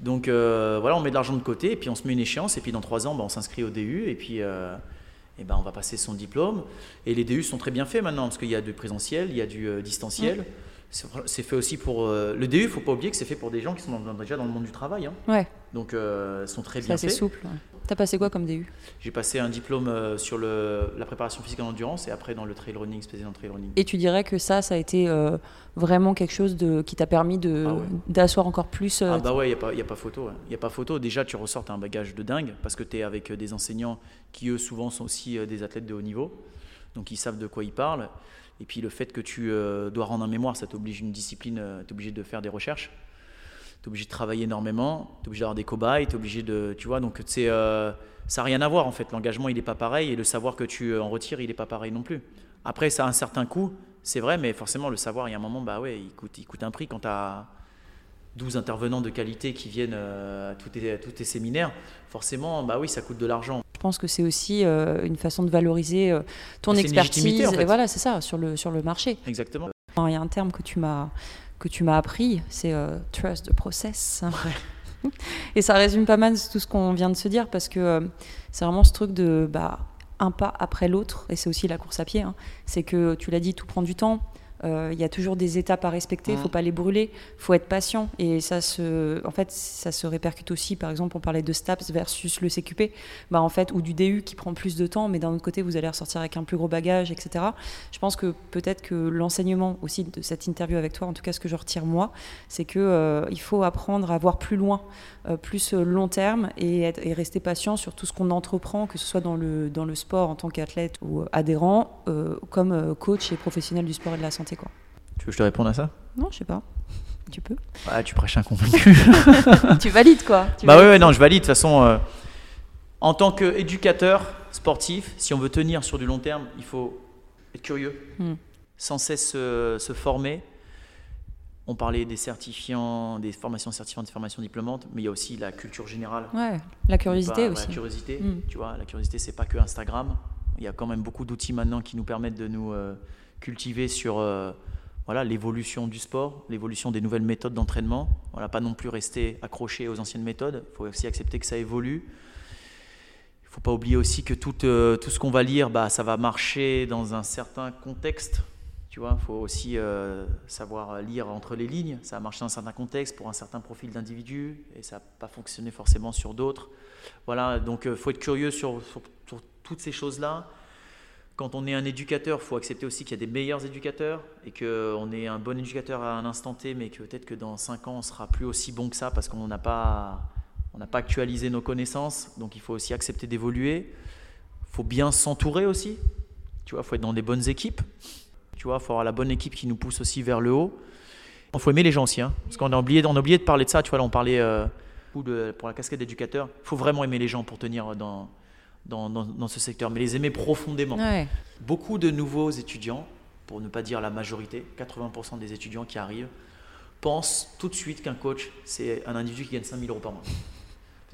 Donc euh, voilà, on met de l'argent de côté et puis on se met une échéance et puis dans trois ans, bah, on s'inscrit au DU et puis et ben, on va passer son diplôme. Et les DU sont très bien faits maintenant parce qu'il y a du présentiel, il y a du distanciel. C'est fait aussi pour. Euh, le DU, il ne faut pas oublier que c'est fait pour des gens qui sont déjà dans le monde du travail. Hein. Ouais. Donc, euh, sont très bien faits. C'est souple. Tu as passé quoi comme DU J'ai passé un diplôme euh, sur le, la préparation physique en endurance et après dans le trail running, spécialisé dans le trail running. Et tu dirais que ça, ça a été vraiment quelque chose de, qui t'a permis ah d'asseoir encore plus. ah bah ouais, il n'y a, a, pas photo. Il a pas photo. Déjà, tu ressors, un bagage de dingue parce que tu es avec des enseignants qui, eux, souvent sont aussi des athlètes de haut niveau. Donc, ils savent de quoi ils parlent. Et puis le fait que tu euh, dois rendre un mémoire, ça t'oblige une discipline, euh, tu es obligé de faire des recherches, tu es obligé de travailler énormément, tu es obligé d'avoir des cobayes, tu es obligé de. Tu vois, donc c'est, euh, ça n'a rien à voir en fait. L'engagement, il n'est pas pareil et le savoir que tu en retires, il n'est pas pareil non plus. Après, ça a un certain coût, c'est vrai, mais forcément, le savoir, il y a un moment, bah ouais, il coûte, il coûte un prix quand tu as 12 intervenants de qualité qui viennent à tous tes, tous tes séminaires. Forcément, bah oui, ça coûte de l'argent. Je pense que c'est aussi euh, une façon de valoriser euh, ton expertise. Et voilà, c'est ça, sur le, sur le marché. Exactement. Il y a un terme que tu m'as que tu m'as appris, c'est euh, trust the process. et ça résume pas mal tout ce qu'on vient de se dire parce que c'est vraiment ce truc de bah, un pas après l'autre, et c'est aussi la course à pied. Hein. C'est que tu l'as dit, tout prend du temps. Euh, il y a toujours des étapes à respecter, il ne faut pas les brûler, il faut être patient. Et ça se, en fait, ça se répercute aussi, par exemple, on parlait de STAPS versus le CQP, bah, en fait, ou du DU qui prend plus de temps, mais d'un autre côté, vous allez ressortir avec un plus gros bagage, etc. Je pense que peut-être que l'enseignement aussi de cette interview avec toi, en tout cas ce que je retire moi, c'est qu'il euh, il faut apprendre à voir plus loin, euh, plus long terme et, et, rester patient sur tout ce qu'on entreprend, que ce soit dans le, dans le sport en tant qu'athlète ou adhérent, comme coach et professionnel du sport et de la santé. Quoi. Tu veux que je te réponde à ça? Non, je sais pas. Tu peux. Ah, tu prêches un convaincu. tu valides quoi Bah ouais, non, je valide. De toute façon, euh, en tant qu'éducateur sportif, si on veut tenir sur du long terme, il faut être curieux, hmm. sans cesse se former. On parlait des certifiants, des formations certifiantes, des formations diplômantes, mais il y a aussi la culture générale. Ouais, la curiosité aussi. La curiosité, hmm. tu vois, la curiosité, c'est pas que Instagram. Il y a quand même beaucoup d'outils maintenant qui nous permettent de nous euh, cultiver sur euh, voilà l'évolution du sport, l'évolution des nouvelles méthodes d'entraînement. Voilà, pas non plus rester accroché aux anciennes méthodes. Il faut aussi accepter que ça évolue. Il faut pas oublier aussi que tout, euh, tout ce qu'on va lire, bah, ça va marcher dans un certain contexte. Tu vois, il faut aussi euh, savoir lire entre les lignes. Ça a marché dans un certain contexte pour un certain profil d'individu et ça n'a pas fonctionné forcément sur d'autres. Voilà, donc il faut être curieux sur, sur toutes ces choses-là quand on est un éducateur, il faut accepter aussi qu'il y a des meilleurs éducateurs et qu'on est un bon éducateur à un instant T, mais que peut-être que dans 5 ans, on sera plus aussi bon que ça parce qu'on n'a pas, pas actualisé nos connaissances. Donc il faut aussi accepter d'évoluer. Il faut bien s'entourer aussi. Tu vois, il faut être dans des bonnes équipes. Tu vois, il faut avoir la bonne équipe qui nous pousse aussi vers le haut. Il faut aimer les gens aussi. Hein, parce qu'on a oublié, on a oublié de parler de ça. Tu vois, on parlait euh, pour la casquette d'éducateur, il faut vraiment aimer les gens pour tenir dans, dans, dans, ce secteur, mais les aimer profondément. Beaucoup de nouveaux étudiants, pour ne pas dire la majorité, 80% des étudiants qui arrivent, pensent tout de suite qu'un coach, c'est un individu qui gagne 5000 euros par mois.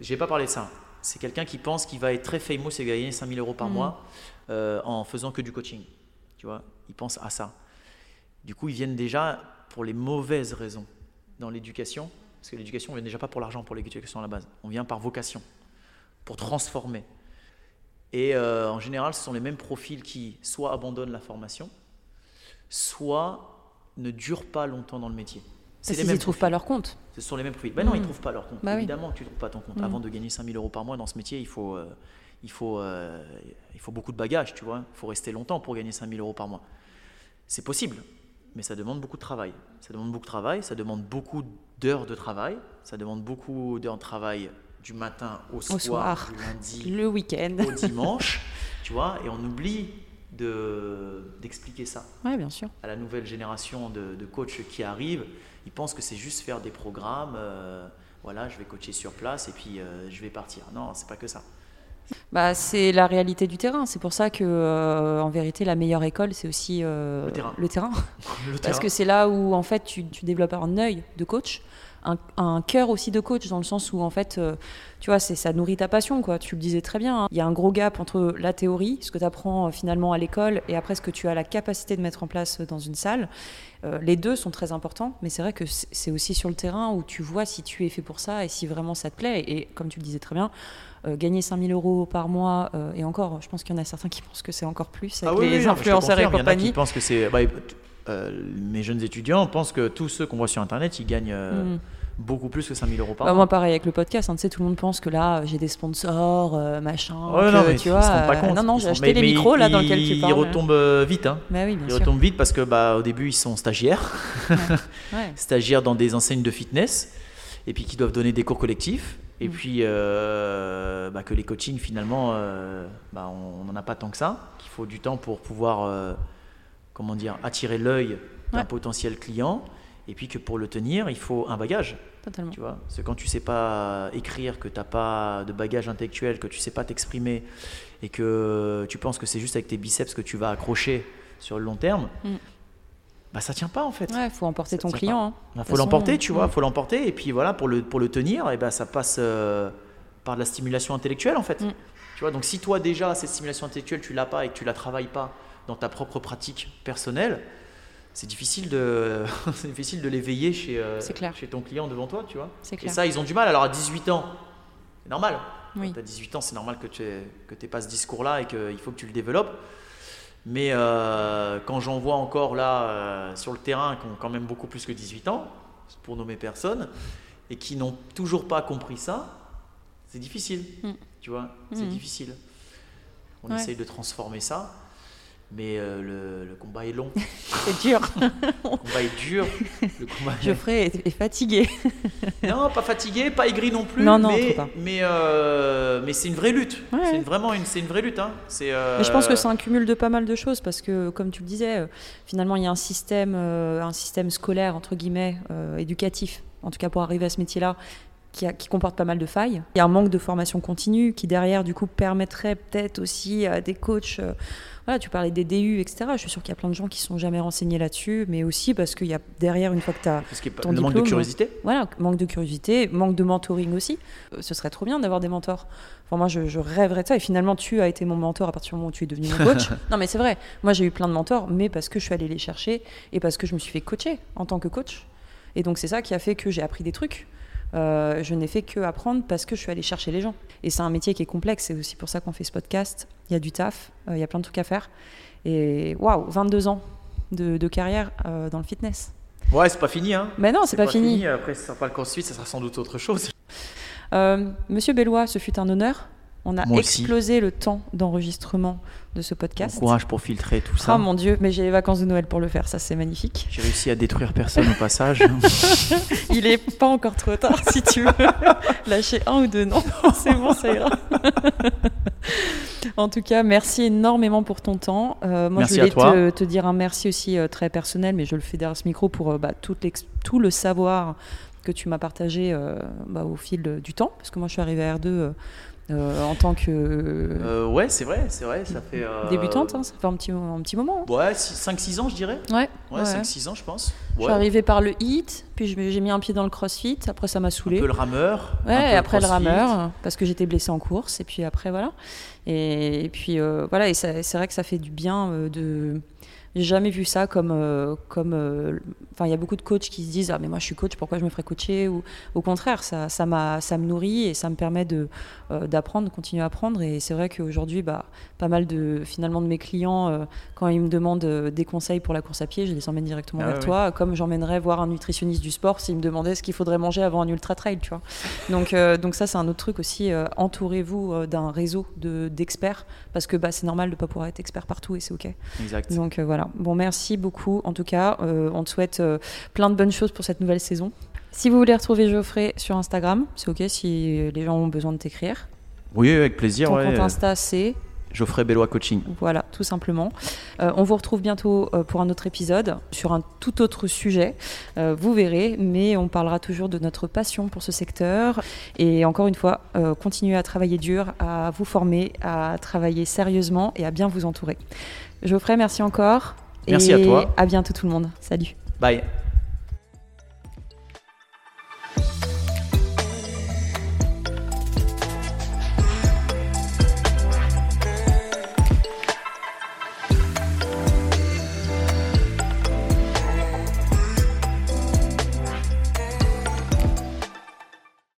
Je n'ai pas parlé de ça. C'est quelqu'un qui pense qu'il va être très famous et gagner 5000 euros par mm. mois euh, en faisant que du coaching. Tu vois, ils pensent à ça. Du coup, ils viennent déjà pour les mauvaises raisons dans l'éducation. Parce que l'éducation, on vient déjà pas pour l'argent, pour l'éducation à la base. On vient par vocation, pour transformer. Et euh, en général, ce sont les mêmes profils qui soit abandonnent la formation, soit ne durent pas longtemps dans le métier. C'est les mêmes. Ils ne trouvent pas leur compte. Ce sont les mêmes profils. Ben non, ils ne hmm. trouvent pas leur compte. Bah Évidemment que tu ne trouves pas ton compte. Hmm. Avant de gagner 5000 euros par mois dans ce métier, il faut, euh, il, faut, euh, il faut beaucoup de bagages, tu vois. Il faut rester longtemps pour gagner 5000 euros par mois. C'est possible, mais ça demande beaucoup de travail. Ça demande beaucoup de travail, ça demande beaucoup d'heures de travail, ça demande beaucoup d'heures de travail du matin au, soir, du lundi, le week-end, au dimanche, tu vois, et on oublie d'expliquer ça ouais, bien sûr. à la nouvelle génération de, de coachs qui arrivent ils pensent que c'est juste faire des programmes, euh, voilà, je vais coacher sur place et puis euh, je vais partir. Non, c'est pas que ça. Bah, c'est la réalité du terrain. C'est pour ça que, euh, en vérité, la meilleure école, c'est aussi le terrain. Le terrain. Parce que c'est là où, en fait, tu, tu développes un œil de coach un, cœur aussi de coach, dans le sens où, en fait, euh, tu vois, ça nourrit ta passion, quoi. Tu le disais très bien. Hein. Il y a un gros gap entre la théorie, ce que tu apprends euh, finalement à l'école, et après ce que tu as la capacité de mettre en place dans une salle. Euh, les deux sont très importants, mais c'est vrai que c'est aussi sur le terrain où tu vois si tu es fait pour ça et si vraiment ça te plaît. Et, comme tu le disais très bien, gagner 5000 euros par mois, et encore, je pense qu'il y en a certains qui pensent que c'est encore plus avec ah les influenceurs et compagnie. Que c'est. Bah, mes jeunes étudiants pensent que tous ceux qu'on voit sur Internet, ils gagnent. Mm beaucoup plus que 5000 euros par bah, mois. Moi, pareil avec le podcast, hein, tu sais, tout le monde pense que là, j'ai des sponsors, euh, machin. non, mais tu vois, pas compte. non, non, j'ai acheté les micros là dans lesquels tu parles. Ils retombent euh, vite. Hein. Bah oui, ils retombent vite parce que bah, au début, ils sont stagiaires. stagiaires dans des enseignes de fitness et puis qui doivent donner des cours collectifs. Et mm. puis euh, bah, que les coachings, finalement, bah, on n'en a pas tant que ça. Qu'il faut du temps pour pouvoir comment dire, attirer l'œil d'un potentiel client et puis que pour le tenir, il faut un bagage. Totalement. Tu vois, parce que quand tu sais pas écrire, que tu n'as pas de bagage intellectuel, que tu sais pas t'exprimer, et que tu penses que c'est juste avec tes biceps que tu vas accrocher sur le long terme, mm. bah ça tient pas en fait. Ouais, faut emporter ton client. Il hein. bah, faut l'emporter, tu vois, mm. faut l'emporter, et puis voilà, pour le, pour le tenir, et ben ça passe euh, par de la stimulation intellectuelle en fait. Mm. Vois, donc si toi déjà cette stimulation intellectuelle tu l'as pas et que tu la travailles pas dans ta propre pratique personnelle, c'est difficile de c'est difficile de l'éveiller chez euh, chez ton client devant toi, tu vois. Et ça, ils ont du mal. Alors à 18 ans, c'est normal. Oui. Quand tu as 18 ans, c'est normal que tu que aies pas ce discours-là et qu'il faut que tu le développes. Mais euh, quand j'en vois encore là euh, sur le terrain, qui ont quand même beaucoup plus que 18 ans, pour nommer personne, et qui n'ont toujours pas compris ça, c'est difficile. Mm. Tu vois, c'est mm. difficile. On essaye de transformer ça. Mais euh, le, combat est long. c'est dur. le combat est dur. Le combat Geoffrey est, fatigué. non, pas fatigué, pas aigri non plus. Non, non, mais, pas. mais, euh, mais c'est une vraie lutte. C'est vraiment une, c'est une vraie lutte. Hein. Euh... Mais je pense que c'est un cumul de pas mal de choses parce que, comme tu le disais, finalement, il y a un système, un système scolaire, entre guillemets, éducatif, en tout cas pour arriver à ce métier-là, qui, qui, comporte pas mal de failles. Il y a un manque de formation continue qui derrière du coup permettrait peut-être aussi à des coachs voilà, tu parlais des DU, etc. Je suis sûre qu'il y a plein de gens qui sont jamais renseignés là-dessus, mais aussi parce qu'il y a derrière, une fois que tu as ton le manque de curiosité Voilà, manque de curiosité, manque de mentoring aussi. Euh, ce serait trop bien d'avoir des mentors. Enfin, moi, je, rêverais de ça. Et finalement, tu as été mon mentor à partir du moment où tu es devenu mon coach. non, mais c'est vrai. Moi, j'ai eu plein de mentors, mais parce que je suis allée les chercher et parce que je me suis fait coacher en tant que coach. Et donc, c'est ça qui a fait que j'ai appris des trucs. Euh, je n'ai fait que apprendre parce que je suis allée chercher les gens. Et c'est un métier qui est complexe. C'est aussi pour ça qu'on fait ce podcast. Il y a du taf, euh, il y a plein de trucs à faire. Et waouh, 22 ans de, carrière euh, dans le fitness. Ouais, c'est pas fini. Hein. Mais non, c'est pas, fini. Après, ça sera pas le cours suite, ça sera sans doute autre chose. Monsieur Bellois, ce fut un honneur. On a explosé le temps d'enregistrement de ce podcast. Bon courage pour filtrer tout ça. Oh mon dieu, mais j'ai les vacances de Noël pour le faire, ça c'est magnifique. J'ai réussi à détruire personne au passage. Il est pas encore trop tard si tu veux lâcher un ou deux noms. c'est bon, ça ira. en tout cas, merci énormément pour ton temps. Euh, moi, je voulais te, te, dire un merci aussi euh, très personnel, mais je le fais derrière ce micro pour euh, bah, tout, tout le savoir que tu m'as partagé bah, au fil du temps, parce que moi je suis arrivée à R2 euh, en tant que. Euh, ouais, c'est vrai, c'est vrai, ça fait. Euh, débutante, hein, ça fait un petit, un petit moment. Hein. Ouais, 5-6 ans, je dirais. Ouais. Ouais, 5-6 ans, je pense. Je suis arrivée par le hit, puis j'ai mis un pied dans le crossfit, après ça m'a saoulé. Un peu le rameur. Ouais, après le, rameur, parce que j'étais blessée en course, et puis après, voilà. Et, puis, voilà, et c'est vrai que ça fait du bien de j'ai jamais vu ça comme. Euh, comme euh, enfin, il y a beaucoup de coachs qui se disent Ah, mais moi je suis coach, pourquoi je me ferais coacher Ou au contraire, ça, ça, ça me nourrit et ça me permet de, euh, d'apprendre, de continuer à apprendre. Et c'est vrai qu'aujourd'hui, bah, pas mal de, finalement, de mes clients, quand ils me demandent des conseils pour la course à pied, je les emmène directement ah vers toi, comme j'emmènerais voir un nutritionniste du sport s'il me demandait ce qu'il faudrait manger avant un ultra trail, tu vois. Donc, donc ça, c'est un autre truc aussi. entourez-vous d'un réseau de, d'experts parce que bah, c'est normal de ne pas pouvoir être expert partout et c'est OK. Exact. Donc voilà. Bon, merci beaucoup. En tout cas, euh, on te souhaite euh, plein de bonnes choses pour cette nouvelle saison. Si vous voulez retrouver Geoffrey sur Instagram, c'est ok si les gens ont besoin de t'écrire. Oui, avec plaisir. Ton compte Insta, c'est Geoffrey Bellois Coaching. Voilà, tout simplement. Euh, on vous retrouve bientôt pour un autre épisode sur un tout autre sujet. vous verrez, mais on parlera toujours de notre passion pour ce secteur. Et encore une fois, continuez à travailler dur, à vous former, à travailler sérieusement et à bien vous entourer. Geoffrey, merci encore. Merci à toi. À bientôt tout le monde. Salut. Bye.